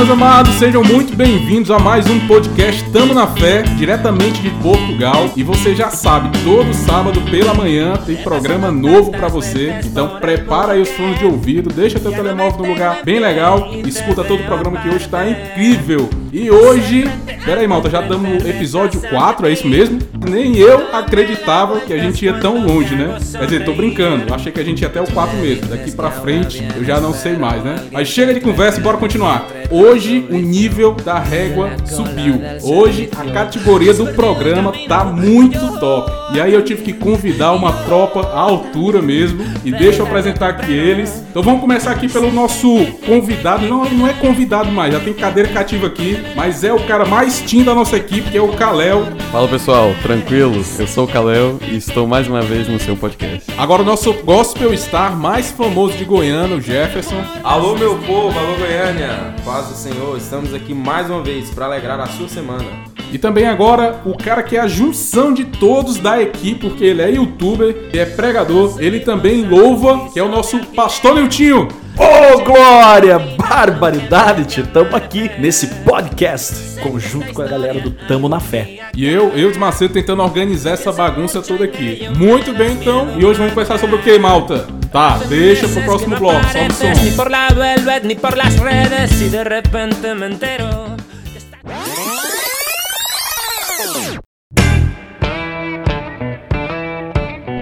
meus amados, sejam muito bem-vindos a mais um podcast Tamo na Fé, diretamente de Portugal. E você já sabe, todo sábado pela manhã tem programa novo para você. Então prepara aí os fones de ouvido, deixa teu telemóvel no lugar bem legal, escuta todo o programa que hoje tá incrível. E hoje, pera aí, malta, já estamos no episódio 4, é isso mesmo? Nem eu acreditava que a gente ia tão longe, né? Quer dizer, tô brincando, achei que a gente ia até o 4 mesmo. Daqui pra frente eu já não sei mais, né? Mas chega de conversa bora continuar. Hoje o nível da régua subiu. Hoje a categoria do programa tá muito top. E aí eu tive que convidar uma tropa à altura mesmo. E deixa eu apresentar aqui eles. Então vamos começar aqui pelo nosso convidado. Não, não é convidado mais, já tem cadeira cativa aqui. Mas é o cara mais tim da nossa equipe, que é o Kalel. Fala pessoal, tranquilos? Eu sou o Kalel e estou mais uma vez no seu podcast. Agora o nosso gospel star mais famoso de Goiânia, o Jefferson. Alô meu povo, alô Goiânia, paz do Senhor, estamos aqui mais uma vez para alegrar a sua semana. E também agora o cara que é a junção de todos da equipe, porque ele é youtuber, ele é pregador, ele também louva, que é o nosso pastor Niltinho. Ô oh, glória, barbaridade. Tamo aqui nesse podcast, conjunto com a galera do Tamo na Fé. E eu, eu de Macedo, tentando organizar essa bagunça toda aqui. Muito bem, então. E hoje vamos conversar sobre o que, malta? Tá, deixa pro próximo bloco, só o som.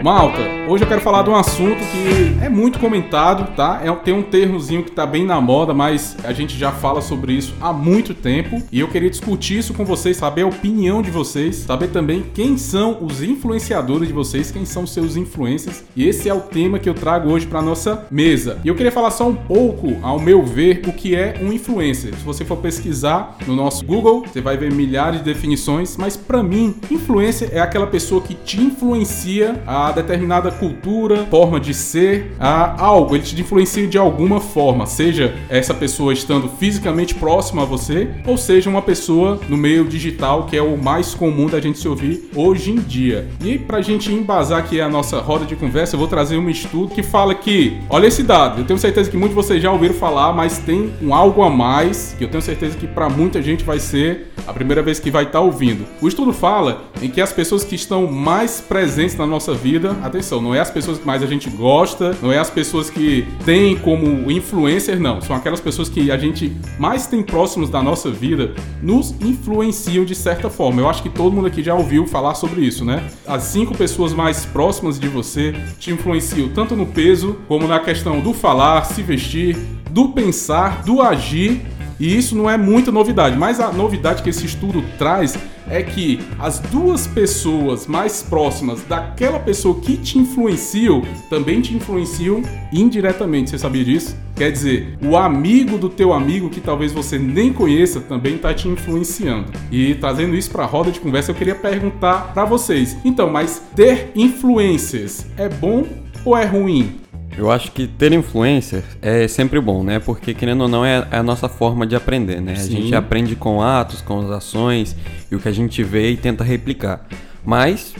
Malta, hoje eu quero falar de um assunto que é muito comentado, tá? É, tem um termozinho que tá bem na moda, mas a gente já fala sobre isso há muito tempo. E eu queria discutir isso com vocês, saber a opinião de vocês, saber também quem são os influenciadores de vocês, quem são seus influencers. E esse é o tema que eu trago hoje para nossa mesa. E eu queria falar só um pouco, ao meu ver, o que é um influencer. Se você for pesquisar no nosso Google, você vai ver milhares de definições, mas para mim, influencer é aquela pessoa que te influencia a determinada cultura, forma de ser, a algo, ele te influencia de alguma forma, seja essa pessoa estando fisicamente próxima a você, ou seja uma pessoa no meio digital, que é o mais comum da gente se ouvir hoje em dia. E pra gente embasar aqui a nossa roda de conversa, eu vou trazer um estudo que fala que, olha esse dado, eu tenho certeza que muitos de vocês já ouviram falar, mas tem um algo a mais, que eu tenho certeza que para muita gente vai ser a primeira vez que vai estar ouvindo. O estudo fala em que as pessoas que estão mais presentes na nossa vida atenção, não é as pessoas que mais a gente gosta, não é as pessoas que têm como influencer, não. São aquelas pessoas que a gente mais tem próximos da nossa vida, nos influenciam de certa forma. Eu acho que todo mundo aqui já ouviu falar sobre isso, né? As cinco pessoas mais próximas de você te influenciam tanto no peso, como na questão do falar, se vestir, do pensar, do agir. E isso não é muita novidade, mas a novidade que esse estudo traz é que as duas pessoas mais próximas daquela pessoa que te influenciam também te influenciam indiretamente. Você sabia disso? Quer dizer, o amigo do teu amigo que talvez você nem conheça também está te influenciando. E trazendo isso para a roda de conversa, eu queria perguntar para vocês. Então, mas ter influências é bom ou é ruim? Eu acho que ter influencer é sempre bom, né? Porque, querendo ou não, é a nossa forma de aprender, né? Sim. A gente aprende com atos, com as ações e o que a gente vê e tenta replicar. Mas,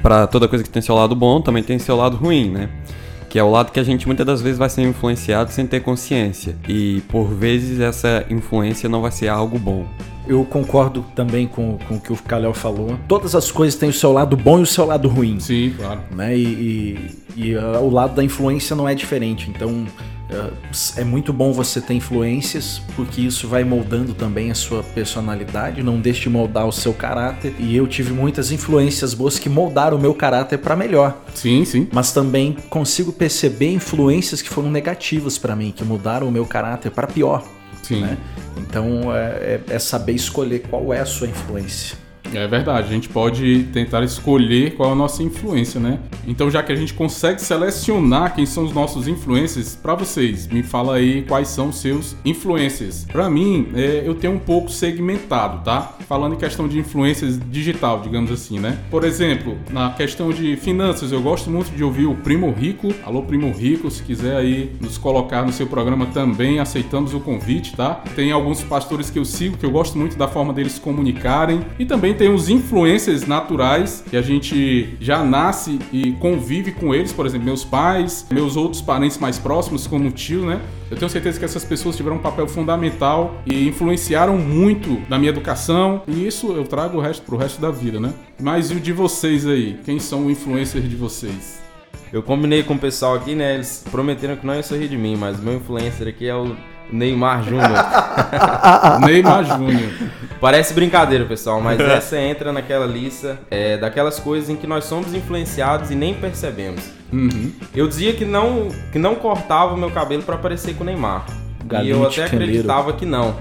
para toda coisa que tem seu lado bom, também tem seu lado ruim, né? Que é o lado que a gente muitas das vezes vai ser influenciado sem ter consciência. E por vezes essa influência não vai ser algo bom. Eu concordo também com, com o que o Kalel falou. Todas as coisas têm o seu lado bom e o seu lado ruim. Sim, claro. Né? E, e, e, uh, o lado da influência não é diferente. Então uh, é muito bom você ter influências, porque isso vai moldando também a sua personalidade, não deixe de moldar o seu caráter. E eu tive muitas influências boas que moldaram o meu caráter para melhor. Sim, sim. Mas também consigo perceber influências que foram negativas para mim, que mudaram o meu caráter para pior. Sim. Né? Então é, é, é saber escolher qual é a sua influência. É verdade, a gente pode tentar escolher qual é a nossa influência, né? Então, já que a gente consegue selecionar quem são os nossos influencers, para vocês, me fala aí quais são seus influencers. Para mim, é, eu tenho um pouco segmentado, tá? Falando em questão de influências digital, digamos assim, né? Por exemplo, na questão de finanças, eu gosto muito de ouvir o Primo Rico. Alô, Primo Rico, se quiser aí nos colocar no seu programa também, aceitamos o convite, tá? Tem alguns pastores que eu sigo que eu gosto muito da forma deles comunicarem e também tem tem os influencers naturais, que a gente já nasce e convive com eles, por exemplo, meus pais, meus outros parentes mais próximos, como o tio, né? Eu tenho certeza que essas pessoas tiveram um papel fundamental e influenciaram muito na minha educação, e isso eu trago o resto pro resto da vida, né? Mas e o de vocês aí? Quem são o influencer de vocês? Eu combinei com o pessoal aqui, né? Eles prometeram que não ia sorrir de mim, mas meu influencer aqui é o Neymar Júnior. Neymar Júnior. Parece brincadeira, pessoal, mas essa entra naquela lista é, daquelas coisas em que nós somos influenciados e nem percebemos. Uhum. Eu dizia que não, que não cortava o meu cabelo para parecer com o Neymar. e eu até acreditava que não.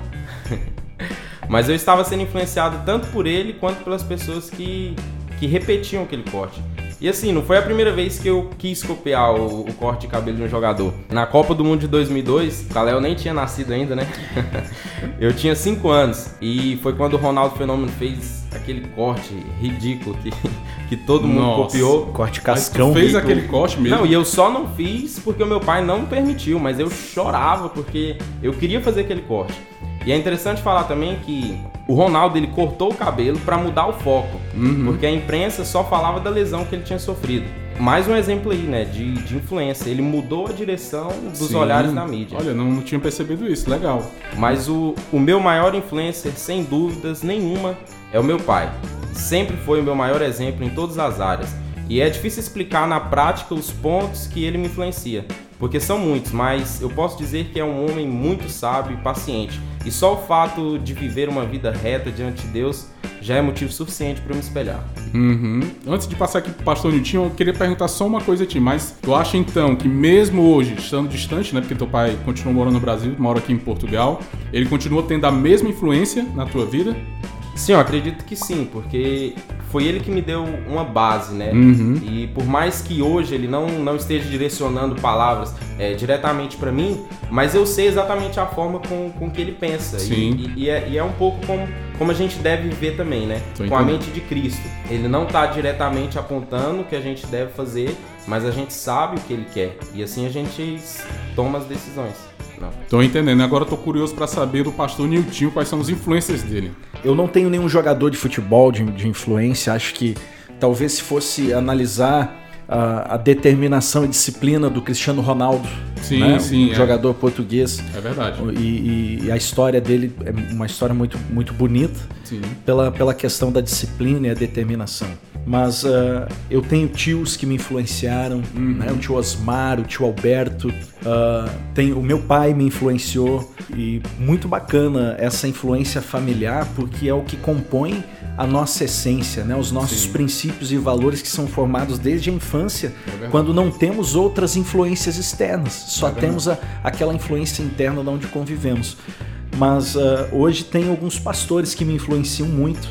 Mas eu estava sendo influenciado tanto por ele quanto pelas pessoas que, que repetiam aquele corte. E assim, não foi a primeira vez que eu quis copiar o, o corte de cabelo de um jogador. Na Copa do Mundo de 2002, o Kalel nem tinha nascido ainda, né? eu tinha 5 anos. E foi quando o Ronaldo Fenômeno fez aquele corte ridículo que, que todo mundo Nossa. copiou. Corte Mas tu cascão. fez aquele corte mesmo? Não, e eu só não fiz porque o meu pai não permitiu, mas eu chorava porque eu queria fazer aquele corte. E é interessante falar também que o Ronaldo ele cortou o cabelo para mudar o foco, Uhum. porque a imprensa só falava da lesão que ele tinha sofrido. Mais um exemplo aí, né, de, de influência. Ele mudou a direção dos Sim. olhares da mídia. Olha, não, não tinha percebido isso. Legal. Mas o, o meu maior influencer, sem dúvidas nenhuma, é o meu pai. Sempre foi o meu maior exemplo em todas as áreas. E é difícil explicar na prática os pontos que ele me influencia, porque são muitos, mas eu posso dizer que é um homem muito sábio e paciente. E só o fato de viver uma vida reta diante de Deus já é motivo suficiente para me espelhar. Uhum. Antes de passar aqui pro pastor Nilton, eu queria perguntar só uma coisa a ti, mas tu acha então que mesmo hoje, estando distante, né, porque teu pai continua morando no Brasil, mora aqui em Portugal, ele continua tendo a mesma influência na tua vida? Sim, eu acredito que sim, porque foi ele que me deu uma base, né? Uhum. E por mais que hoje ele não, não esteja direcionando palavras é, diretamente para mim, mas eu sei exatamente a forma com, com que ele pensa. E- Sim. E, e é, e é um pouco como, como a gente deve viver também, né? Tô com a entendendo. mente de Cristo. Ele não tá diretamente apontando o que a gente deve fazer, mas a gente sabe o que ele quer. E assim a gente toma as decisões. Não. Tô entendendo. Agora eu tô curioso pra saber do pastor Nilton quais são os influencers dele. Eu não tenho nenhum jogador de futebol de, de influência. Acho que talvez se fosse analisar a, a determinação e disciplina do Cristiano Ronaldo, Sim, né? sim, um é. jogador português. É verdade. E, e- e a história dele é uma história muito, muito bonita Sim. pela, pela questão da disciplina e a determinação. Mas ah, eu tenho tios que me influenciaram, né? o tio Osmar, o tio Alberto, ah, tem, o meu pai me influenciou e muito bacana essa influência familiar porque é o que compõe a nossa essência, né? os nossos Sim. princípios e valores que são formados desde a infância, verdade. quando não temos outras influências externas, só É temos a- aquela influência interna de onde convivemos. Mas ah, hoje tem alguns pastores que me influenciam muito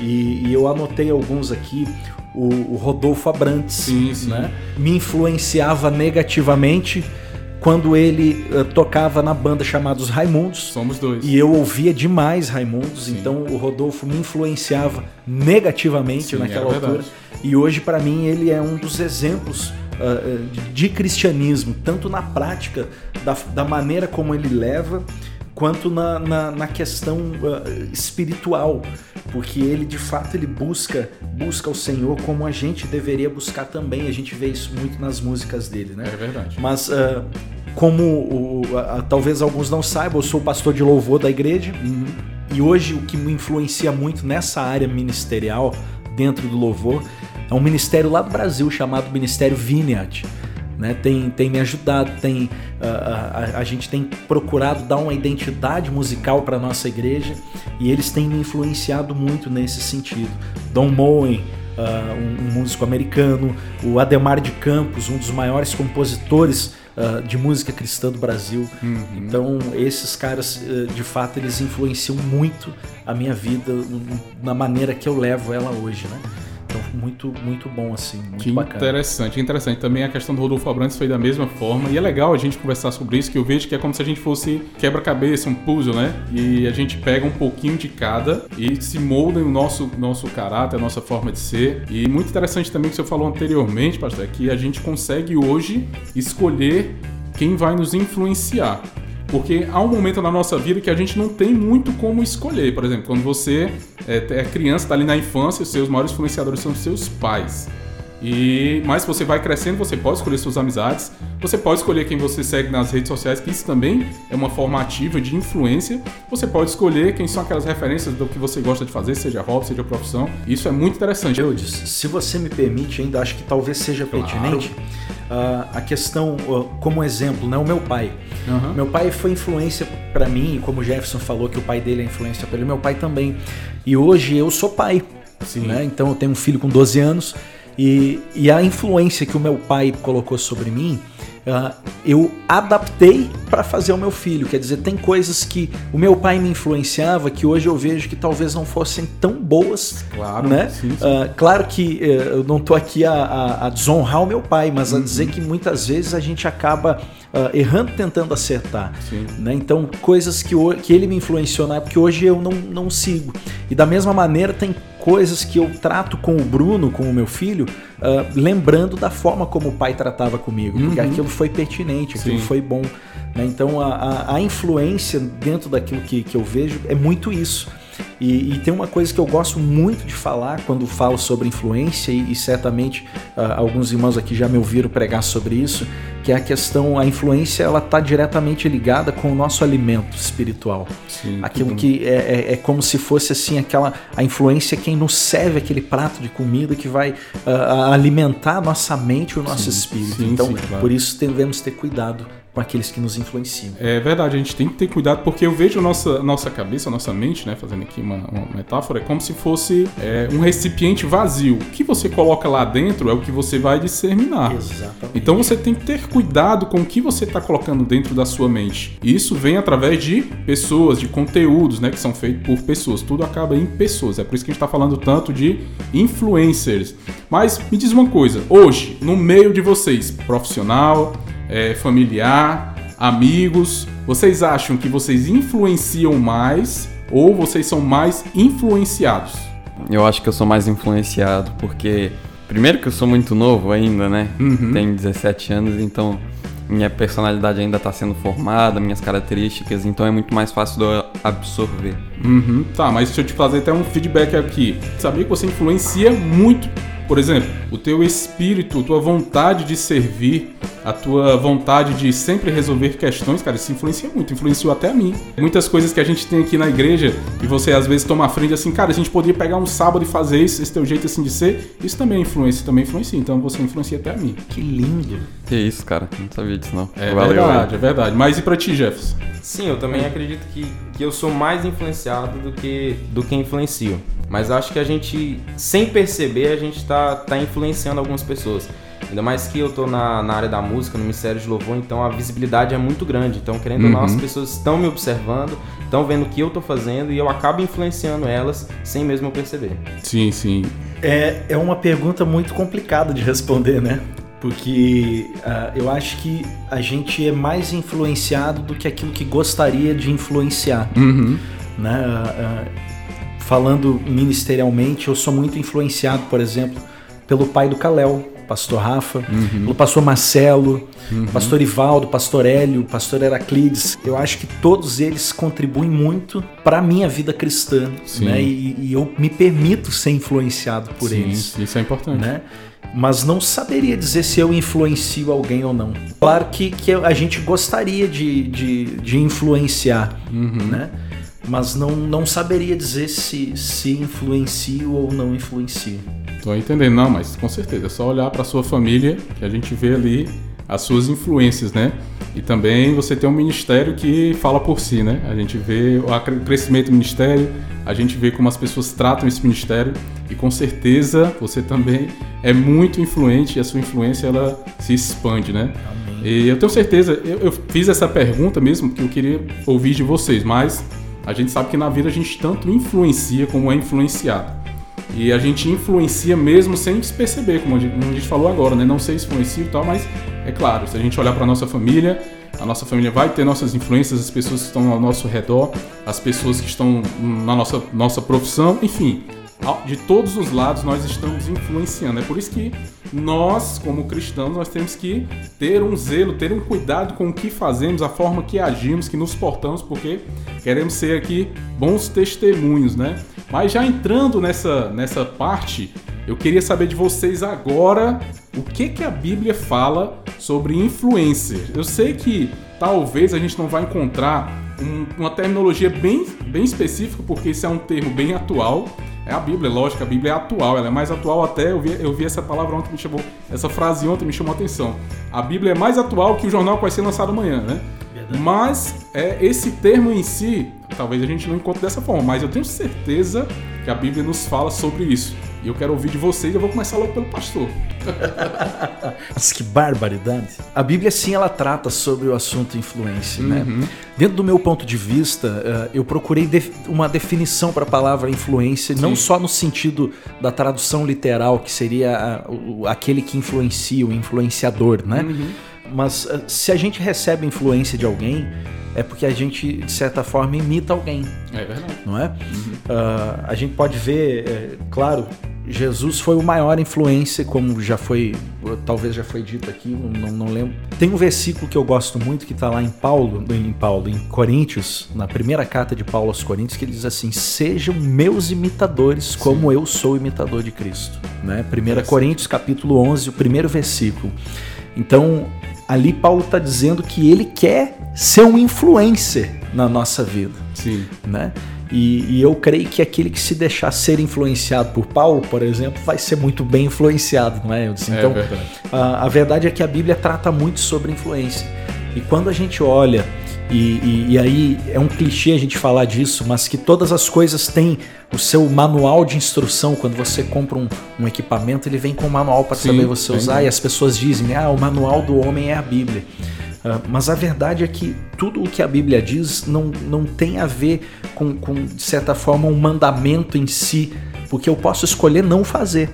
e, e eu anotei alguns aqui. O, o Rodolfo Abrantes Sim, sim. né, me influenciava negativamente quando ele ah, tocava na banda chamada Os Raimundos. Somos dois. E eu ouvia demais Raimundos, Sim. então o Rodolfo me influenciava negativamente Sim, naquela é altura. verdade. E hoje, para mim, ele é um dos exemplos de- de cristianismo, tanto na prática, da, da maneira como ele leva, quanto na, na, na questão ah, espiritual, porque ele de fato ele busca busca o Senhor como a gente deveria buscar também. A gente vê isso muito nas músicas dele, né? É verdade. Mas ah, como o- a- a- talvez alguns não saibam, eu sou pastor de louvor da igreja e hoje o que me influencia muito nessa área ministerial dentro do louvor é um ministério lá do Brasil chamado Ministério Vineyard. Né, tem, tem me ajudado, tem ah, a, a gente tem procurado dar uma identidade musical para nossa igreja e eles têm me influenciado muito nesse sentido. Don Moen, ah, um, um músico americano, o Ademar de Campos, um dos maiores compositores ah, de música cristã do Brasil. Então, esses caras, eh, de fato, eles influenciam muito a minha vida na maneira que eu levo ela hoje, né? Muito, muito bom, assim, muito Que bacana. interessante, interessante. Também a questão do Rodolfo Abrantes foi da mesma forma. E é legal a gente conversar sobre isso, que eu vejo que é como se a gente fosse quebra-cabeça, um puzzle, né? E a gente pega um pouquinho de cada e se molda o nosso, nosso caráter, a nossa forma de ser. E muito interessante também que você falou anteriormente, pastor, é que a gente consegue hoje escolher quem vai nos influenciar. Porque há um momento na nossa vida que a gente não tem muito como escolher. Por exemplo, quando você é, é criança, está ali na infância, os seus maiores influenciadores são seus pais. E mas você vai crescendo, você pode escolher suas amizades, você pode escolher quem você segue nas redes sociais, que isso também é uma forma ativa de influência. Você pode escolher quem são aquelas referências do que você gosta de fazer, seja hobby, seja profissão. Isso é muito interessante. Eudes, se você me permite, ainda acho que talvez seja Claro. pertinente ah, a questão, ah, como exemplo, né, o meu pai. Aham. Meu pai foi influência pra mim, como o Jefferson falou que o pai dele é influência para ele, meu pai também. E hoje eu sou pai. Né? Então eu tenho um filho com 12 anos e, e a influência que o meu pai colocou sobre mim, ah, eu adaptei para fazer o meu filho. Quer dizer, tem coisas que o meu pai me influenciava que hoje eu vejo que talvez não fossem tão boas. Claro, né? sim, sim. Ah, claro que eh, eu não tô aqui a, a- a desonrar o meu pai, mas Uhum. a dizer que muitas vezes a gente acaba ah, errando tentando acertar. Né? Então, coisas que, que ele me influenciou na época que hoje eu não, não sigo. E da mesma maneira, tem coisas que eu trato com o Bruno, com o meu filho, ah, lembrando da forma como o pai tratava comigo, porque Uhum. aquilo foi pertinente, aquilo Sim. foi bom. né? Então, a, a- a influência dentro daquilo que, que eu vejo é muito isso. E, e tem uma coisa que eu gosto muito de falar quando falo sobre influência, e, e certamente ah, alguns irmãos aqui já me ouviram pregar sobre isso, que é a questão, a influência ela está diretamente ligada com o nosso alimento espiritual. Sim, Aquilo que é, é- é como se fosse assim aquela a influência é quem nos serve aquele prato de comida que vai ah, alimentar a nossa mente e o nosso Sim, espírito. sim, então, claro. por isso devemos ter cuidado com aqueles que nos influenciam. É verdade, a gente tem que ter cuidado porque eu vejo a nossa, nossa cabeça, a nossa mente, né, fazendo aqui uma, uma metáfora, é como se fosse é, um recipiente vazio. O que você coloca lá dentro é o que você vai disseminar. Exatamente. Então você tem que ter cuidado com o que você está colocando dentro da sua mente. E Isso vem através de pessoas, de conteúdos, né, que são feitos por pessoas. Tudo acaba em pessoas. É por isso que a gente está falando tanto de influencers. Mas me diz uma coisa, hoje, no meio de vocês, profissional, é, familiar, amigos, vocês acham que vocês influenciam mais ou vocês são mais influenciados? Eu acho que eu sou mais influenciado, porque. Primeiro que eu sou muito novo ainda, né? Uhum. Tenho 17 anos, então minha personalidade ainda está sendo formada, minhas características, então é muito mais fácil de eu absorver. Uhum. Tá, mas deixa eu te fazer até um feedback aqui. Sabia que você influencia muito. Por exemplo, o teu espírito, tua vontade de servir, a tua vontade de sempre resolver questões, cara, isso influencia muito, influenciou até a mim. Muitas coisas que a gente tem aqui na igreja e você às vezes toma a frente assim, cara, a gente poderia pegar um sábado e fazer isso, esse teu jeito assim de ser, isso também influencia, também influencia, então você influencia até a mim. Que lindo. Que isso, cara, não sabia disso não. É Valeu, verdade, é verdade. Mas e pra ti, Jefferson? Sim, eu também acredito que, que eu sou mais influenciado do que, do que influencio. Mas acho que a gente, sem perceber, a gente tá, tá influenciando algumas pessoas. Ainda mais que eu tô na, na área da música, no Ministério de Louvor, então a visibilidade é muito grande. Então, querendo ou não, as pessoas estão me observando, estão vendo o que eu tô fazendo e eu acabo influenciando elas sem mesmo eu perceber. Sim, sim. É, é uma pergunta muito complicada de responder, né? Porque ah, eu acho que a gente é mais influenciado do que aquilo que gostaria de influenciar. Uhum. Né? Ah, ah, falando ministerialmente, eu sou muito influenciado, por exemplo, pelo pai do Caléu, pastor Rafa, pelo pastor Marcelo, pastor Ivaldo, pastor Hélio, pastor Heraclides. Eu acho que todos eles contribuem muito para a minha vida cristã. Sim. Né? E, e eu me permito ser influenciado por Sim, eles Isso é importante. né? Mas não saberia dizer se eu influencio alguém ou não. Claro que, que a gente gostaria de, de, de influenciar, né? Mas não, não saberia dizer se, se influencio ou não influencio. Tô entendendo, não, mas com certeza, é só olhar para sua família que a gente vê ali as suas influências, né? E também você tem um ministério que fala por si, né? A gente vê o crescimento do ministério, a gente vê como as pessoas tratam esse ministério e com certeza você também é muito influente e a sua influência ela se expande, né? E eu tenho certeza, eu, eu fiz essa pergunta mesmo porque eu queria ouvir de vocês, mas a gente sabe que na vida a gente tanto influencia como é influenciado. E a gente influencia mesmo sem se perceber, como a gente, falou agora, né? Não sei se influencia e tal, mas é claro, se a gente olhar para nossa família, a nossa família vai ter nossas influências, as pessoas que estão ao nosso redor, as pessoas que estão na nossa, nossa profissão, enfim. De todos os lados nós estamos influenciando. É por isso que nós, como cristãos, nós temos que ter um zelo, ter um cuidado com o que fazemos, a forma que agimos, que nos portamos, porque queremos ser aqui bons testemunhos, né? Mas já entrando nessa, nessa parte, eu queria saber de vocês agora o que, que a Bíblia fala sobre influencer. Eu sei que talvez a gente não vai encontrar um- uma terminologia bem, bem específica, porque isso é um termo bem atual. É a Bíblia, lógico, a Bíblia é atual, ela é mais atual até, eu vi, eu vi essa palavra ontem, me chamou, essa frase ontem me chamou a atenção. A Bíblia é mais atual que o jornal que vai ser lançado amanhã, né? Mas é, esse termo em si, talvez a gente não encontre dessa forma, mas eu tenho certeza que a Bíblia nos fala sobre isso. E eu quero ouvir de vocês, eu vou começar logo pelo pastor. Mas que barbaridade. A Bíblia, sim, ela trata sobre o assunto influência, né? Dentro do meu ponto de vista, eh, eu procurei uma definição para a palavra influência, não só no sentido da tradução literal, que seria aquele que influencia, o influenciador, né? Mas eh, se a gente recebe influência de alguém, é porque a gente, de certa forma, imita alguém É verdade. não é? Ah, a gente pode ver, é, claro, Jesus foi o maior influência, como já foi, talvez já foi dito aqui, não, não lembro. Tem um versículo que eu gosto muito que está lá em Paulo, em Paulo, em Coríntios, na primeira carta de Paulo aos Coríntios, que ele diz assim: sejam meus imitadores, como eu sou imitador de Cristo. Né? 1 Coríntios capítulo 11, o primeiro versículo. Então, ali Paulo está dizendo que ele quer ser um influencer na nossa vida Sim. né? E, e eu creio que aquele que se deixar ser influenciado por Paulo, por exemplo, vai ser muito bem influenciado, não é? Eudes? É Então, verdade. a, a verdade é que a Bíblia trata muito sobre influência. E quando a gente olha, e, e- e aí é um clichê a gente falar disso, mas que todas as coisas têm o seu manual de instrução. Quando você compra um, um equipamento, ele vem com um manual para saber você usar, e as pessoas dizem, ah, o manual do homem é a Bíblia. Ah, mas a verdade é que tudo o que a Bíblia diz não, não tem a ver com, com, de certa forma, um mandamento em si, porque eu posso escolher não fazer.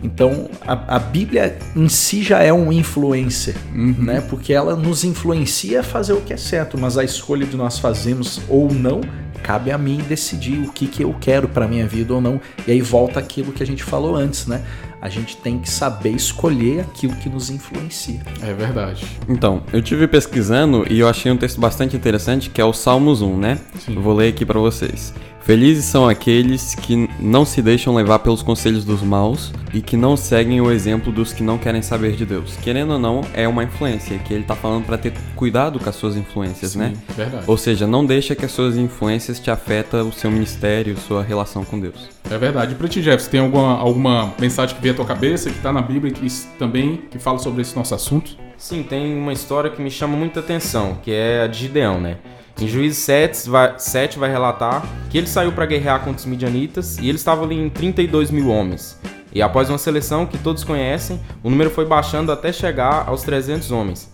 Então, a, a Bíblia em si já é um influencer, né? Porque ela nos influencia a fazer o que é certo, mas a escolha de nós fazemos ou não cabe a mim decidir o que, que eu quero para minha vida ou não. E aí volta aquilo que a gente falou antes, né? A gente tem que saber escolher aquilo que nos influencia. É verdade. Então, eu tive pesquisando e eu achei um texto bastante interessante que é o Salmos 1, né? Sim. Eu vou ler aqui pra vocês. Felizes são aqueles que não se deixam levar pelos conselhos dos maus e que não seguem o exemplo dos que não querem saber de Deus. Querendo ou não, é uma influência que ele tá falando pra ter cuidado com as suas influências, né? Sim, verdade. Ou seja, não deixa que as suas influências te afetem o seu ministério, sua relação com Deus. É verdade. E pra ti, Jefferson, tem alguma, alguma mensagem que veio à tua cabeça, que tá na Bíblia, que também que fala sobre esse nosso assunto? Sim, tem uma história que me chama muita atenção, que é a de Gideão, né? Em Juízes 7 vai, 7 vai relatar que ele saiu para guerrear contra os midianitas e ele estava ali em 32 mil homens. E após uma seleção que todos conhecem, o número foi baixando até chegar aos 300 homens.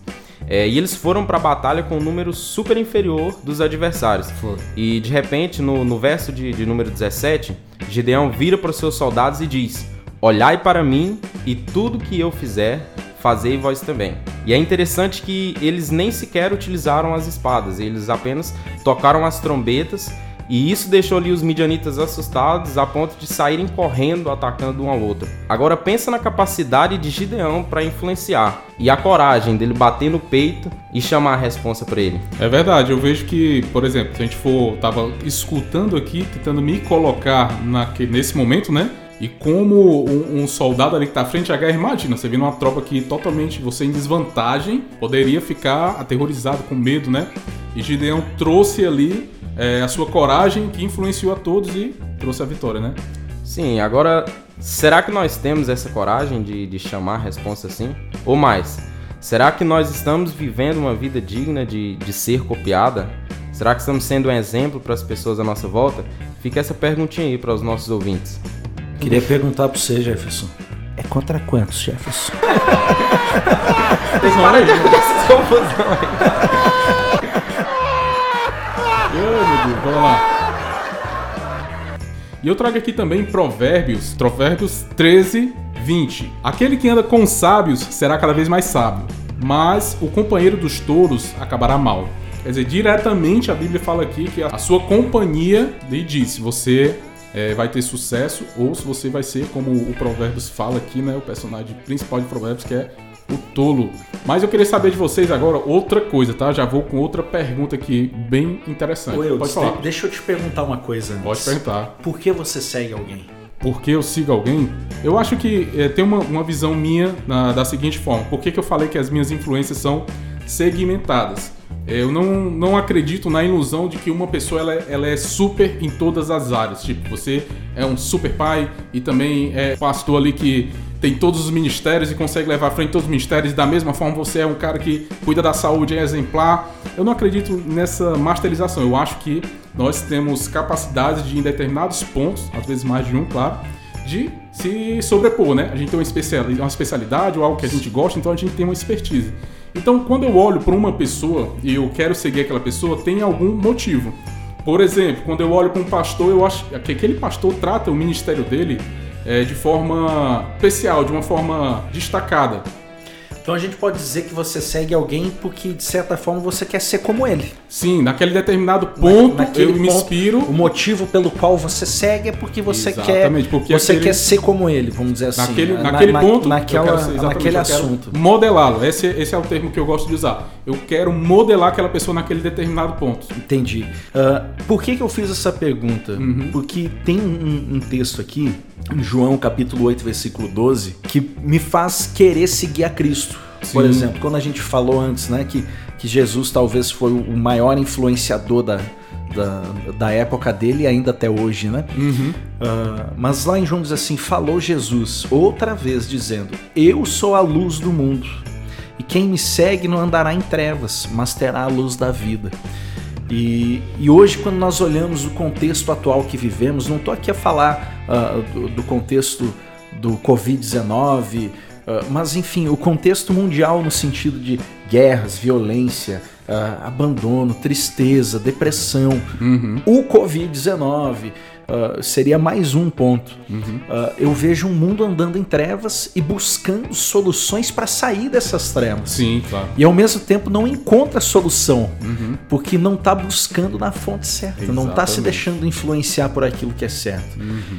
É, e eles foram para a batalha com um número super inferior dos adversários. E de repente, no, no verso de, de número 17, Gideão vira para os seus soldados e diz: Olhai para mim e tudo que eu fizer, fazei vós também. E é interessante que eles nem sequer utilizaram as espadas, eles apenas tocaram as trombetas. E isso deixou ali os midianitas assustados a ponto de saírem correndo, atacando um ao outro. Agora pensa na capacidade de Gideão para influenciar e a coragem dele bater no peito e chamar a responsa para ele. É verdade, eu vejo que, por exemplo, se a gente for, tava escutando aqui, tentando me colocar naque, nesse momento, né? E como um, um soldado ali que tá à frente à guerra, imagina, você vendo uma tropa que totalmente você em desvantagem, poderia ficar aterrorizado, com medo, né? E Gideão trouxe ali é, a sua coragem que influenciou a todos e trouxe a vitória, né? Sim, agora, será que nós temos essa coragem de, de chamar a responsa assim? Ou mais, será que nós estamos vivendo uma vida digna de, de ser copiada? Será que estamos sendo um exemplo para as pessoas à nossa volta? Fica essa perguntinha aí para os nossos ouvintes. Queria perguntar para você, Jefferson. É contra quantos, Jefferson? Para de confusão Meu Deus, vamos lá. E eu trago aqui também Provérbios, Provérbios 13, 20. Aquele que anda com os sábios será cada vez mais sábio, mas o companheiro dos touros acabará mal. Quer dizer, diretamente a Bíblia fala aqui que a sua companhia, e diz, você é, vai ter sucesso ou se você vai ser, como o Provérbios fala aqui, né? O personagem principal de Provérbios, que é o tolo. Mas eu queria saber de vocês agora outra coisa, tá? Já vou com outra pergunta aqui bem interessante. Ô, Pode falar. de- deixa eu te perguntar uma coisa antes. Pode perguntar. Por que você segue alguém? Por que eu sigo alguém? Eu acho que é, tem uma, uma visão minha na- da seguinte forma. Por que, que eu falei que as minhas influências são segmentadas? Eu não, não acredito na ilusão de que uma pessoa ela, ela é super em todas as áreas. Tipo, você é um super pai e também é pastor ali que tem todos os ministérios e consegue levar à frente todos os ministérios. Da mesma forma, você é um cara que cuida da saúde, é exemplar. Eu não acredito nessa masterização. Eu acho que nós temos capacidade de, em determinados pontos, às vezes mais de um, claro, de se sobrepor, né? A gente tem uma especialidade, uma especialidade ou algo que a gente gosta, então a gente tem uma expertise. Então, quando eu olho para uma pessoa e eu quero seguir aquela pessoa, tem algum motivo. Por exemplo, quando eu olho para um pastor, eu acho que aquele pastor trata o ministério dele eh, de forma especial, de uma forma destacada. Então a gente pode dizer que você segue alguém porque, de certa forma, você quer ser como ele. Sim, naquele determinado ponto Naquele eu me ponto, inspiro. O motivo pelo qual você segue é porque você Exatamente, quer porque você aquele- quer ser como ele, vamos dizer assim. Naquele, Na- naquele na- ponto, naquela, ser- naquele assunto. Modelá-lo. Esse, esse é o termo que eu gosto de usar. Eu quero modelar aquela pessoa naquele determinado ponto. Entendi. Ah, por que, que eu fiz essa pergunta? Uhum. Porque tem um, um texto aqui, João capítulo 8, versículo 12, que me faz querer seguir a Cristo. Por Sim. exemplo, quando a gente falou antes, né, que, que Jesus talvez foi o maior influenciador da, da, da época dele e ainda até hoje, né? Uhum. Ah, mas lá em João diz assim: falou Jesus outra vez, dizendo: Eu sou a luz do mundo, e quem me segue não andará em trevas, mas terá a luz da vida. E, e hoje, quando nós olhamos o contexto atual que vivemos, não estou aqui a falar ah, do, do contexto do Covid-19, ah, mas enfim, o contexto mundial no sentido de guerras, violência, ah, abandono, tristeza, depressão, o Covid-19 ah, seria mais um ponto. Ah, eu vejo um mundo andando em trevas e buscando soluções para sair dessas trevas. Sim, claro. E ao mesmo tempo não encontra solução, porque não está buscando na fonte certa, não está se Exatamente. deixando influenciar por aquilo que é certo.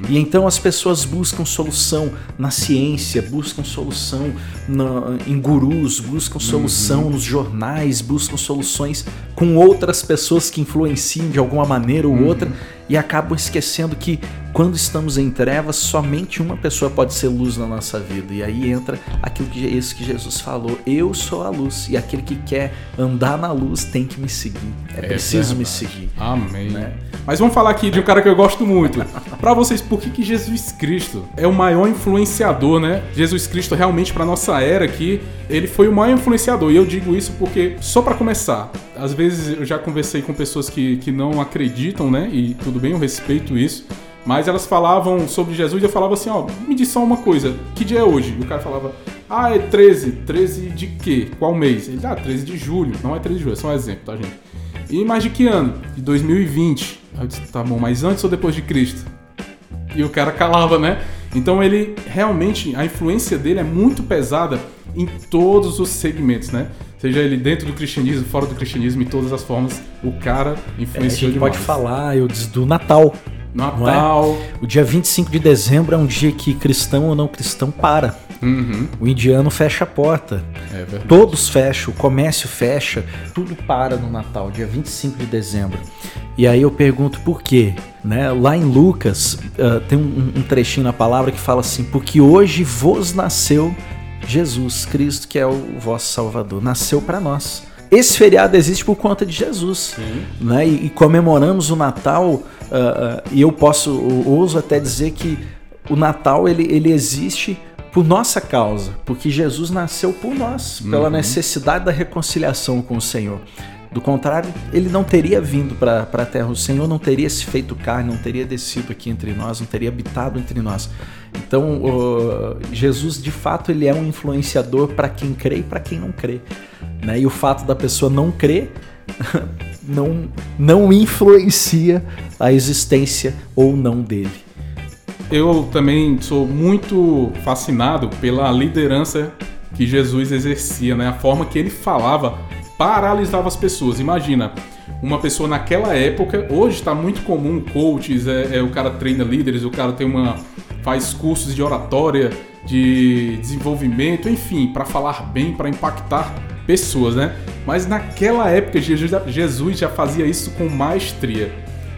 E então as pessoas buscam solução na ciência, buscam solução na- em gurus, buscam solução nos jornais, buscam soluções com outras pessoas que influenciam de alguma maneira ou outra e acabam esquecendo que quando estamos em trevas, somente uma pessoa pode ser luz na nossa vida. E aí entra aquilo que isso que Jesus falou: Eu sou a luz, e aquele que quer andar na luz tem que me seguir. É, preciso me verdade. seguir. Amém. Né? Mas vamos falar aqui de um cara que eu gosto muito. Pra vocês, por que, que Jesus Cristo é o maior influenciador, né? Jesus Cristo realmente pra nossa era aqui, ele foi o maior influenciador. E eu digo isso porque só pra começar, às vezes eu já conversei com pessoas que, que não acreditam, né? E tudo bem, eu respeito isso. Mas elas falavam sobre Jesus e eu falava assim, ó, me diz só uma coisa, que dia é hoje? E o cara falava, ah, é 13. 13 de quê? Qual mês? Ele, ah, 13 de julho. Não é 13 de julho, é só um exemplo, tá, gente? E mais de que ano? De 2020. Aí eu disse, tá bom, mas antes ou depois de Cristo? E o cara calava, né? Então ele realmente, a influência dele é muito pesada em todos os segmentos, né? Seja ele dentro do cristianismo, fora do cristianismo, em todas as formas, o cara É, a influenciou gente demais. pode falar, eu disse, do Natal. Natal. O dia 25 de dezembro é um dia que cristão ou não cristão para. Uhum. O indiano fecha a porta. É. Todos fecham, o comércio fecha, tudo para no Natal, dia 25 de dezembro. E aí eu pergunto por quê? Né? Lá em Lucas ah, tem um, um trechinho na palavra que fala assim: Porque hoje vos nasceu Jesus Cristo, que é o vosso Salvador, nasceu para nós. Esse feriado existe por conta de Jesus, né? E, e comemoramos o Natal. ah, ah, e eu posso, eu ouso até dizer que o Natal ele, ele existe por nossa causa, porque Jesus nasceu por nós, pela necessidade da reconciliação com o Senhor. Do contrário, ele não teria vindo para a terra. O Senhor não teria se feito carne, não teria descido aqui entre nós, não teria habitado entre nós. Então, Jesus, de fato, ele é um influenciador para quem crê e para quem não crê. Né? E o fato da pessoa não crer não, não influencia a existência ou não dele. Eu também sou muito fascinado pela liderança que Jesus exercia, né? A forma que ele falava paralisava as pessoas. Imagina, uma pessoa naquela época, hoje está muito comum coaches, é, é, o cara treina líderes, o cara tem uma faz cursos de oratória, de desenvolvimento, enfim, para falar bem, para impactar pessoas, né? Mas naquela época Jesus já fazia isso com maestria.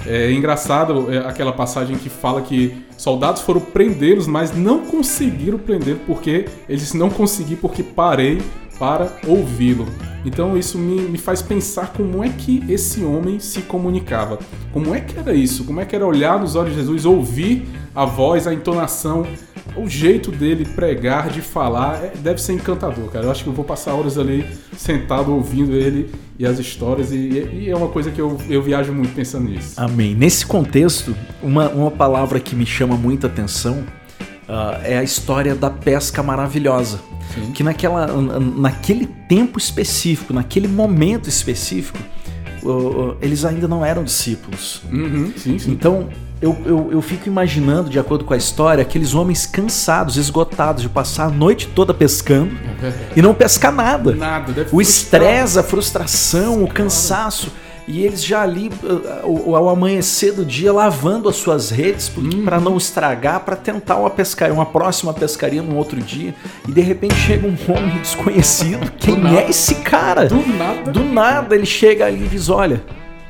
É engraçado é, aquela passagem que fala que soldados foram prendê-los, mas não conseguiram prender porque eles não conseguiram porque parei para ouvi-lo. Então isso me, me faz pensar como é que esse homem se comunicava. Como é que era isso? Como é que era olhar nos olhos de Jesus, ouvir a voz, a entonação, o jeito dele pregar, de falar, é, deve ser encantador, cara. Eu acho que eu vou passar horas ali sentado ouvindo ele e as histórias, e, e é uma coisa que eu, eu viajo muito pensando nisso. Amém. Nesse contexto, uma, uma palavra que me chama muita atenção uh, é a história da pesca maravilhosa. Sim. Que naquela, naquele tempo específico, naquele momento específico, uh, eles ainda não eram discípulos. Uhum, sim, sim. Então, eu, eu, eu, fico imaginando, de acordo com a história, aqueles homens cansados, esgotados de passar a noite toda pescando e não pescar nada. Nada, O estresse, a frustração, o cansaço. E eles já ali, ao, ao amanhecer do dia, lavando as suas redes hum. para não estragar, para tentar uma pescaria, uma próxima pescaria no outro dia. E de repente chega um homem desconhecido. Quem é esse cara? Do nada. Do nada ele chega ali e diz: Olha,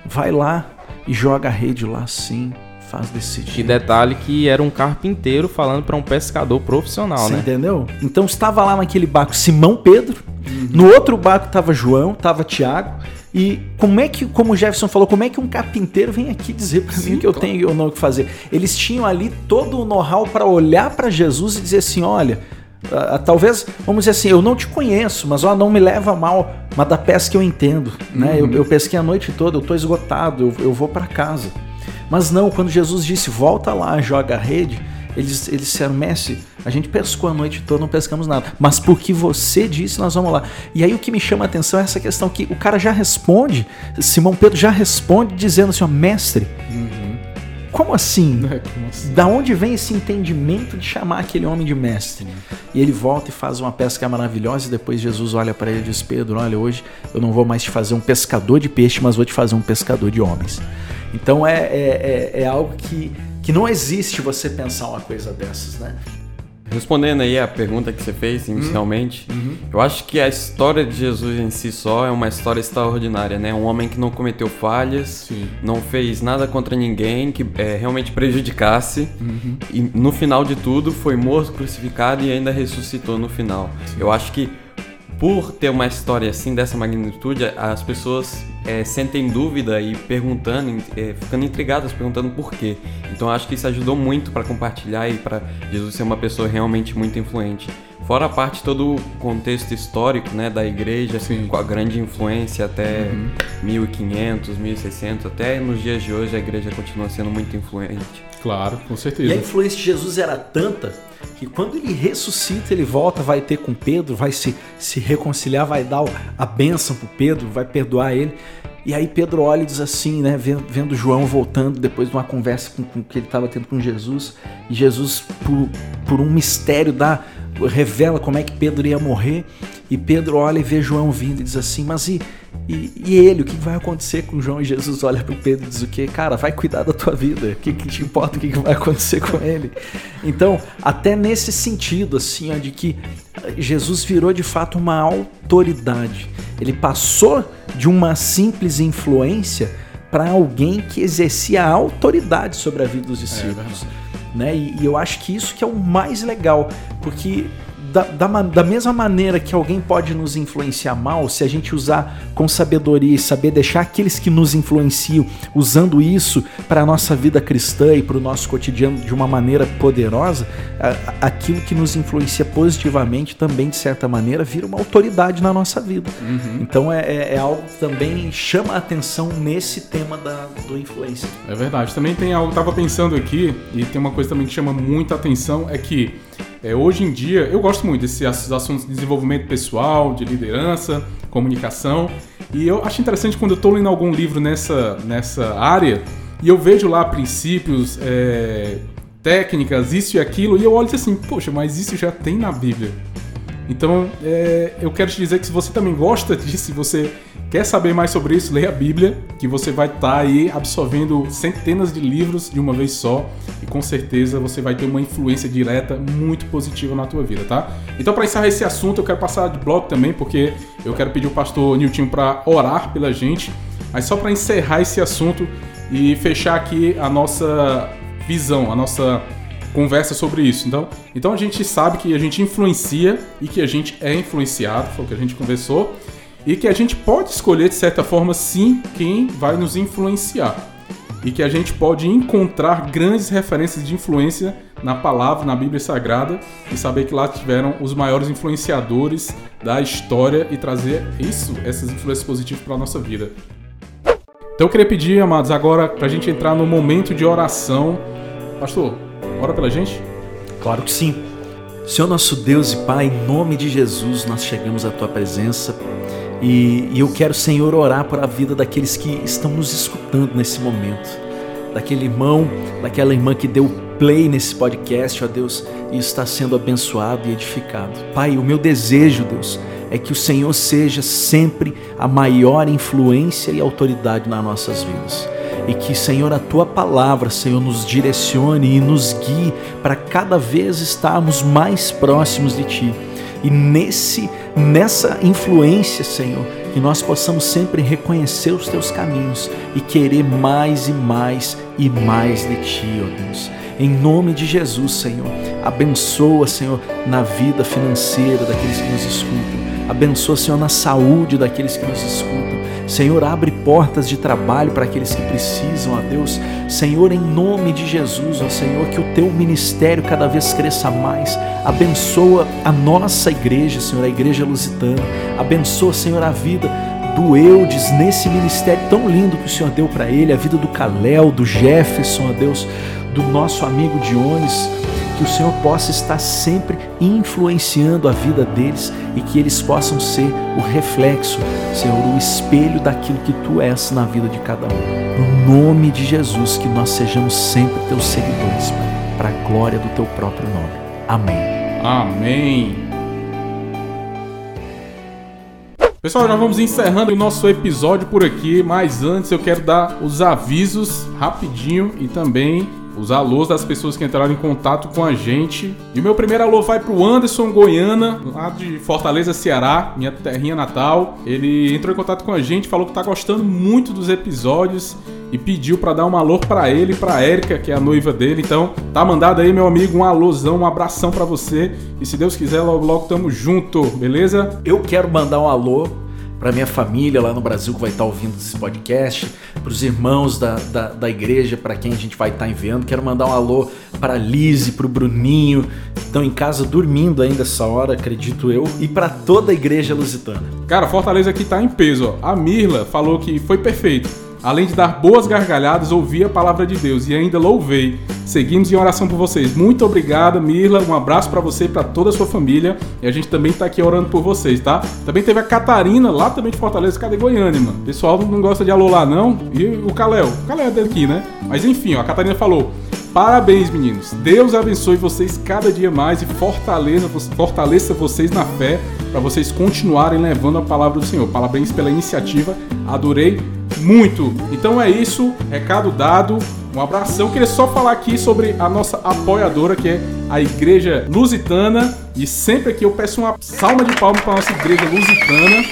vai lá e joga a rede lá assim faz desse jeito. E detalhe que era um carpinteiro falando para um pescador profissional, Você né? entendeu? Então estava lá naquele barco Simão Pedro, uhum. no outro barco estava João, estava Tiago. E como é que, como o Jefferson falou, como é que um carpinteiro vem aqui dizer para mim que eu claro. tenho ou não o que fazer? Eles tinham ali todo o know-how para olhar para Jesus e dizer assim: olha, talvez, vamos dizer assim, eu não te conheço, mas ó, não me leva mal, mas da pesca eu entendo, né? Uhum. Eu, eu, pesquei a noite toda, eu tô esgotado, eu, eu vou para casa. Mas não, quando Jesus disse volta lá, joga a rede, eles, eles disseram, mestre, a gente pescou a noite toda, não pescamos nada. Mas porque você disse, nós vamos lá. E aí o que me chama a atenção é essa questão que o cara já responde, Simão Pedro já responde dizendo assim, ó, mestre, uhum. como, assim? É, como assim? Da onde vem esse entendimento de chamar aquele homem de mestre? E ele volta e faz uma pesca maravilhosa e depois Jesus olha para ele e diz, Pedro, olha, hoje eu não vou mais te fazer um pescador de peixe, mas vou te fazer um pescador de homens. Então é, é, é, é algo que, que não existe você pensar uma coisa dessas, né? Respondendo aí a pergunta que você fez inicialmente, uhum. uhum. eu acho que a história de Jesus em si só é uma história extraordinária, né? Um homem que não cometeu falhas, Sim. não fez nada contra ninguém que é, realmente prejudicasse, uhum. e no final de tudo foi morto, crucificado e ainda ressuscitou no final. Sim. Eu acho que por ter uma história assim dessa magnitude, as pessoas é, sentem dúvida e perguntando, é, ficando intrigadas, perguntando por quê. Então acho que isso ajudou muito para compartilhar e para Jesus ser uma pessoa realmente muito influente. Fora a parte todo o contexto histórico, né, da igreja, Sim. com a grande influência até uhum. 1500, 1600, até nos dias de hoje a igreja continua sendo muito influente. Claro, com certeza. E a influência de Jesus era tanta que quando ele ressuscita, ele volta, vai ter com Pedro, vai se, se reconciliar, vai dar a bênção para Pedro, vai perdoar ele. E aí Pedro olha e diz assim, né, vendo, vendo João voltando depois de uma conversa com, com que ele estava tendo com Jesus, e Jesus por, por um mistério dá revela como é que Pedro ia morrer, e Pedro olha e vê João vindo e diz assim: Mas e, e, e ele? O que vai acontecer com João? E Jesus olha para Pedro e diz o quê? Cara, vai cuidar da tua vida. O que, que te importa o que, que vai acontecer com ele? Então, até nesse sentido, assim, ó, de que Jesus virou de fato uma autoridade. Ele passou de uma simples influência para alguém que exercia autoridade sobre a vida dos é, discípulos. É, né? E, e eu acho que isso que é o mais legal, porque da, da, da, mesma maneira que alguém pode nos influenciar mal, se a gente usar com sabedoria e saber deixar aqueles que nos influenciam usando isso para a nossa vida cristã e para o nosso cotidiano de uma maneira poderosa, aquilo que nos influencia positivamente também, de certa maneira, vira uma autoridade na nossa vida. Uhum. Então é, é, é, algo que também chama a atenção nesse tema da, do influência. É verdade. Também tem algo, eu estava pensando aqui, e tem uma coisa também que chama muita atenção, é que é, hoje em dia, eu gosto muito desses assuntos de desenvolvimento pessoal, de liderança, comunicação. E eu acho interessante quando eu estou lendo algum livro nessa, nessa área e eu vejo lá princípios, é, técnicas, isso e aquilo, e eu olho assim, poxa, mas isso já tem na Bíblia. Então, é, eu quero te dizer que se você também gosta disso, se você quer saber mais sobre isso, leia a Bíblia, que você vai estar tá aí absorvendo centenas de livros de uma vez só e com certeza você vai ter uma influência direta muito positiva na tua vida, tá? Então, para encerrar esse assunto, eu quero passar de bloco também, porque eu quero pedir o pastor Nilton para orar pela gente, mas só para encerrar esse assunto e fechar aqui a nossa visão, a nossa conversa sobre isso. Então, então a gente sabe que a gente influencia e que a gente é influenciado, foi o que a gente conversou, e que a gente pode escolher de certa forma sim quem vai nos influenciar. E que a gente pode encontrar grandes referências de influência na palavra, na Bíblia Sagrada, e saber que lá tiveram os maiores influenciadores da história e trazer isso, essas influências positivas para a nossa vida. Então eu queria pedir, amados, agora para a gente entrar no momento de oração. Pastor, Ora pela gente? Claro que sim. Senhor nosso Deus e Pai, em nome de Jesus, nós chegamos à Tua presença e, e eu quero, Senhor, orar por a vida daqueles que estão nos escutando nesse momento. Daquele irmão, daquela irmã que deu play nesse podcast, ó Deus, e está sendo abençoado e edificado. Pai, o meu desejo, Deus, é que o Senhor seja sempre a maior influência e autoridade nas nossas vidas e que, Senhor, a tua palavra, Senhor, nos direcione e nos guie para cada vez estarmos mais próximos de ti. E nesse nessa influência, Senhor, que nós possamos sempre reconhecer os teus caminhos e querer mais e mais e mais de ti, ó Deus. Em nome de Jesus, Senhor, abençoa, Senhor, na vida financeira daqueles que nos escutam. Abençoa, Senhor, na saúde daqueles que nos escutam. Senhor, abre portas de trabalho para aqueles que precisam, ó Deus. Senhor, em nome de Jesus, ó Senhor, que o teu ministério cada vez cresça mais. Abençoa a nossa igreja, Senhor, a igreja lusitana. Abençoa, Senhor, a vida do Eudes nesse ministério tão lindo que o Senhor deu para ele, a vida do Calel, do Jefferson, ó Deus, do nosso amigo Dionis que o Senhor possa estar sempre influenciando a vida deles e que eles possam ser o reflexo, Senhor, o espelho daquilo que tu és na vida de cada um. No nome de Jesus, que nós sejamos sempre teus seguidores, Pai, para a glória do teu próprio nome. Amém. Amém. Pessoal, já vamos encerrando o nosso episódio por aqui, mas antes eu quero dar os avisos rapidinho e também os alôs das pessoas que entraram em contato com a gente. E o meu primeiro alô vai pro Anderson Goiana, lá de Fortaleza, Ceará, minha terrinha natal. Ele entrou em contato com a gente, falou que tá gostando muito dos episódios e pediu para dar um alô para ele e para Érica, que é a noiva dele. Então, tá mandado aí, meu amigo, um alôzão, um abração para você. E se Deus quiser, logo logo tamo junto, beleza? Eu quero mandar um alô para minha família lá no Brasil que vai estar tá ouvindo esse podcast, para os irmãos da, da, da igreja, para quem a gente vai estar tá enviando. Quero mandar um alô para Lise, para o Bruninho, que estão em casa dormindo ainda essa hora, acredito eu, e para toda a igreja lusitana. Cara, Fortaleza aqui tá em peso. Ó. A Mirla falou que foi perfeito Além de dar boas gargalhadas, ouvi a palavra de Deus e ainda louvei. Seguimos em oração por vocês. Muito obrigado, Mirla. Um abraço para você e para toda a sua família. E a gente também tá aqui orando por vocês, tá? Também teve a Catarina, lá também de Fortaleza. Cadê Goiânia, mano? Pessoal não gosta de alô lá, não. E o Caléo. O Caléo é daqui, né? Mas enfim, ó, a Catarina falou. Parabéns, meninos. Deus abençoe vocês cada dia mais e fortaleça, fortaleça vocês na fé para vocês continuarem levando a palavra do Senhor. Parabéns pela iniciativa. Adorei muito. Então é isso, recado dado. Um abração. Queria só falar aqui sobre a nossa apoiadora, que é a Igreja Lusitana. E sempre aqui eu peço uma salva de palmas para a nossa Igreja Lusitana.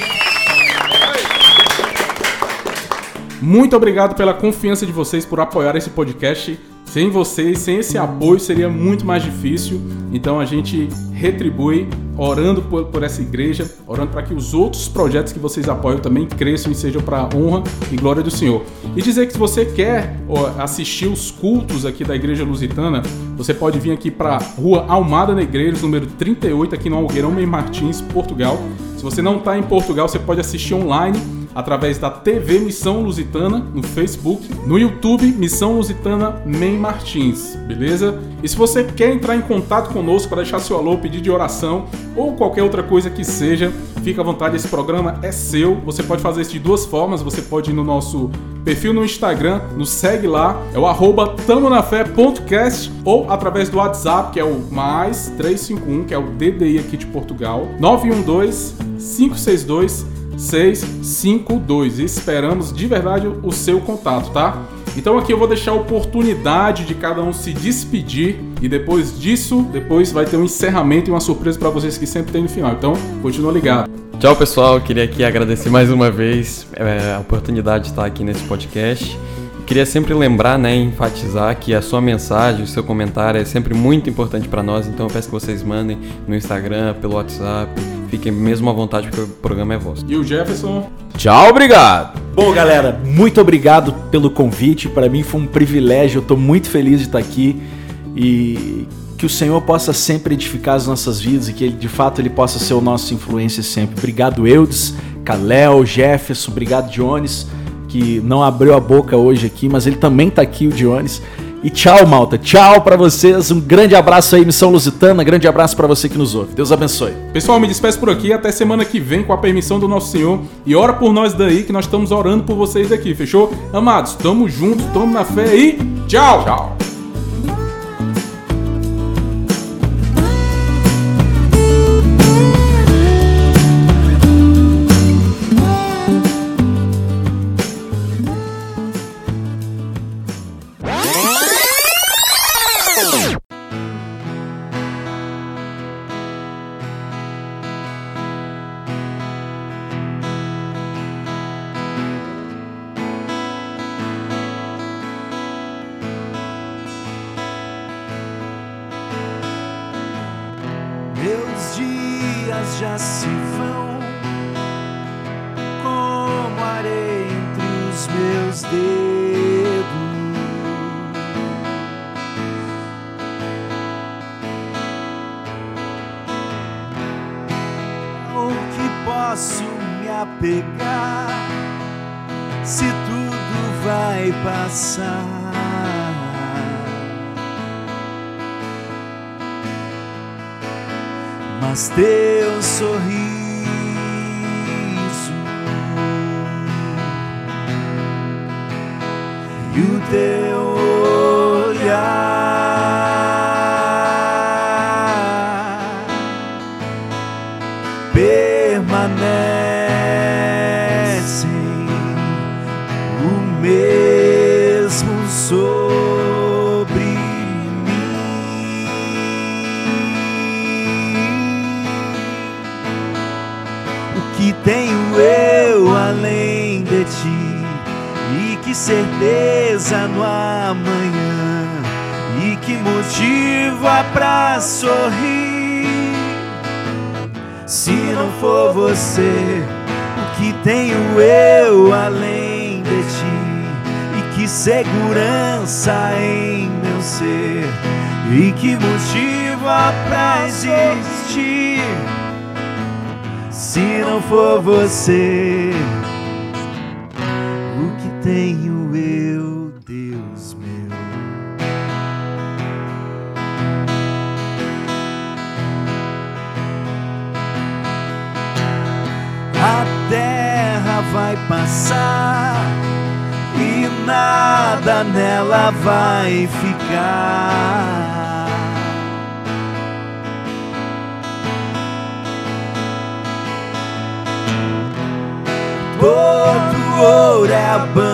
Muito obrigado pela confiança de vocês por apoiar esse podcast. Sem vocês, sem esse apoio, seria muito mais difícil. Então a gente retribui orando por, por essa igreja, orando para que os outros projetos que vocês apoiam também cresçam e sejam para honra e glória do Senhor. E dizer que se você quer assistir os cultos aqui da Igreja Lusitana, você pode vir aqui para Rua Almada Negreiros, número 38, aqui no Algueirão Meio Martins, Portugal. Se você não está em Portugal, você pode assistir online através da TV Missão Lusitana no Facebook, no YouTube Missão Lusitana Men Martins, beleza? E se você quer entrar em contato conosco para deixar seu alô, pedir de oração ou qualquer outra coisa que seja, fica à vontade, esse programa é seu. Você pode fazer isso de duas formas, você pode ir no nosso perfil no Instagram, nos segue lá, é o arroba tamonafé.cast ou através do WhatsApp, que é o mais 351, que é o DDI aqui de Portugal, 912 562 652. E esperamos de verdade o seu contato, tá? Então aqui eu vou deixar a oportunidade de cada um se despedir e depois disso, depois vai ter um encerramento e uma surpresa para vocês que sempre tem no final. Então, continua ligado. Tchau, pessoal. Queria aqui agradecer mais uma vez é, a oportunidade de estar aqui nesse podcast. Queria sempre lembrar, né, enfatizar que a sua mensagem, o seu comentário é sempre muito importante para nós, então eu peço que vocês mandem no Instagram, pelo WhatsApp, fiquem mesmo à vontade porque o programa é vosso. E o Jefferson? Tchau, obrigado. Bom, galera, muito obrigado pelo convite. Para mim foi um privilégio. Eu tô muito feliz de estar aqui e que o Senhor possa sempre edificar as nossas vidas e que ele, de fato ele possa ser o nosso influência sempre. Obrigado, Eudes, Kalel, Jefferson, obrigado, Jones, que não abriu a boca hoje aqui, mas ele também tá aqui, o Jones. E tchau, malta. Tchau para vocês. Um grande abraço aí, Missão Lusitana. Grande abraço para você que nos ouve. Deus abençoe. Pessoal, me despeço por aqui. Até semana que vem, com a permissão do nosso Senhor. E ora por nós daí, que nós estamos orando por vocês aqui, fechou? Amados, tamo juntos, tamo na fé e tchau! Tchau! Permanecem o mesmo sobre mim. O que tenho eu além de ti? E que certeza no amanhã? E que motiva pra sorrir? Se não for você, o que tenho eu além de ti? E que segurança em meu ser? E que motiva pra existir? Se não for você, o que tenho eu, vai passar e nada nela vai ficar. Todo ouro é abandonado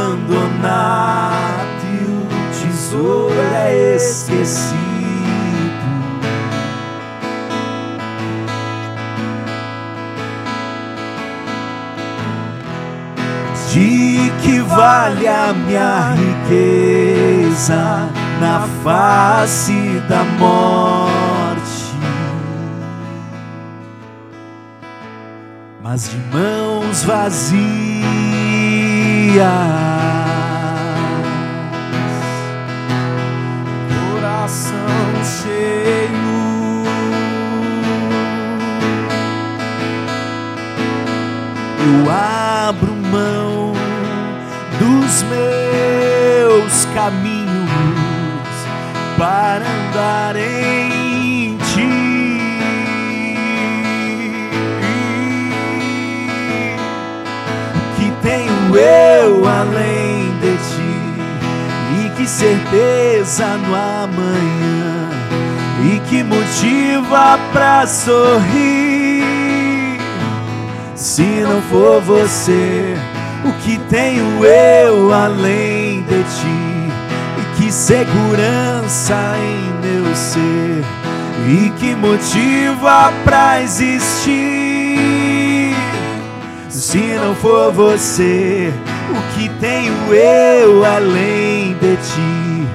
que vale a minha riqueza na face da morte? Mas de mãos vazias, coração cheio. eu abro mão dos meus caminhos para andar em ti. O que tenho eu além de certeza no amanhã e que motiva pra sorrir. Se não for você, o que tenho eu além de ti? E que segurança em meu ser e que motiva pra existir. Se não for você, o que tenho eu além de ti?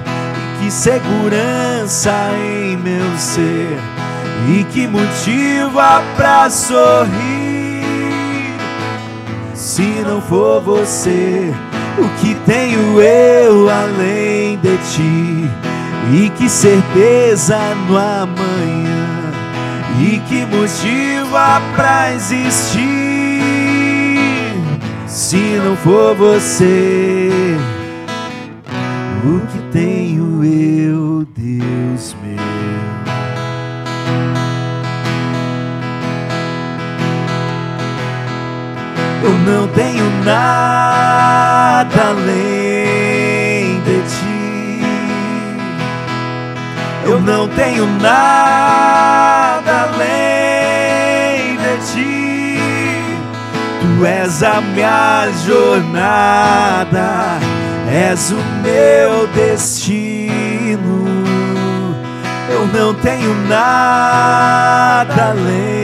E que segurança em meu ser e que motiva pra sorrir. Se não for você, o que tenho eu além de ti? E que certeza no amanhã e que motiva pra existir. Se não for você, o que tenho eu, Deus meu? Eu não tenho nada além de ti. Eu não tenho nada além de ti. Tu és a minha jornada, és o meu destino. Eu não tenho nada além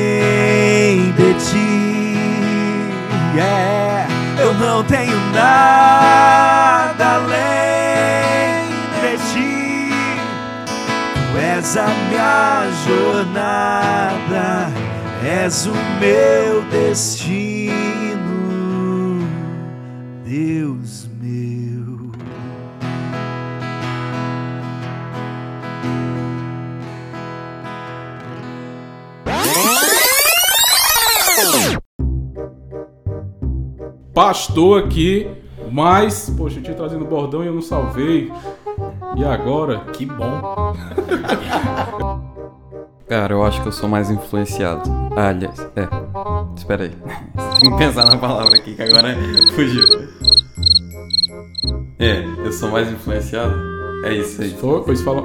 Yeah. Eu não tenho nada além de ti. Tu és a minha jornada, és o meu destino, Pastor aqui, mas, poxa, eu tinha trazido o bordão e eu não salvei. E agora? Que bom. Cara, eu acho que eu sou mais influenciado. Ah, aliás, é. Espera aí. Tem que pensar na palavra aqui que agora fugiu. É, eu sou mais influenciado. É isso aí. Foi, pois fala.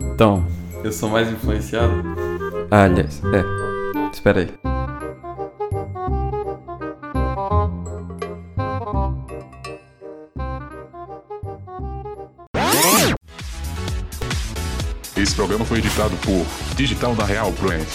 Então, eu sou mais influenciado. Ah, aliás, é. Espera aí. Esse programa foi editado por Digital da Real Brand.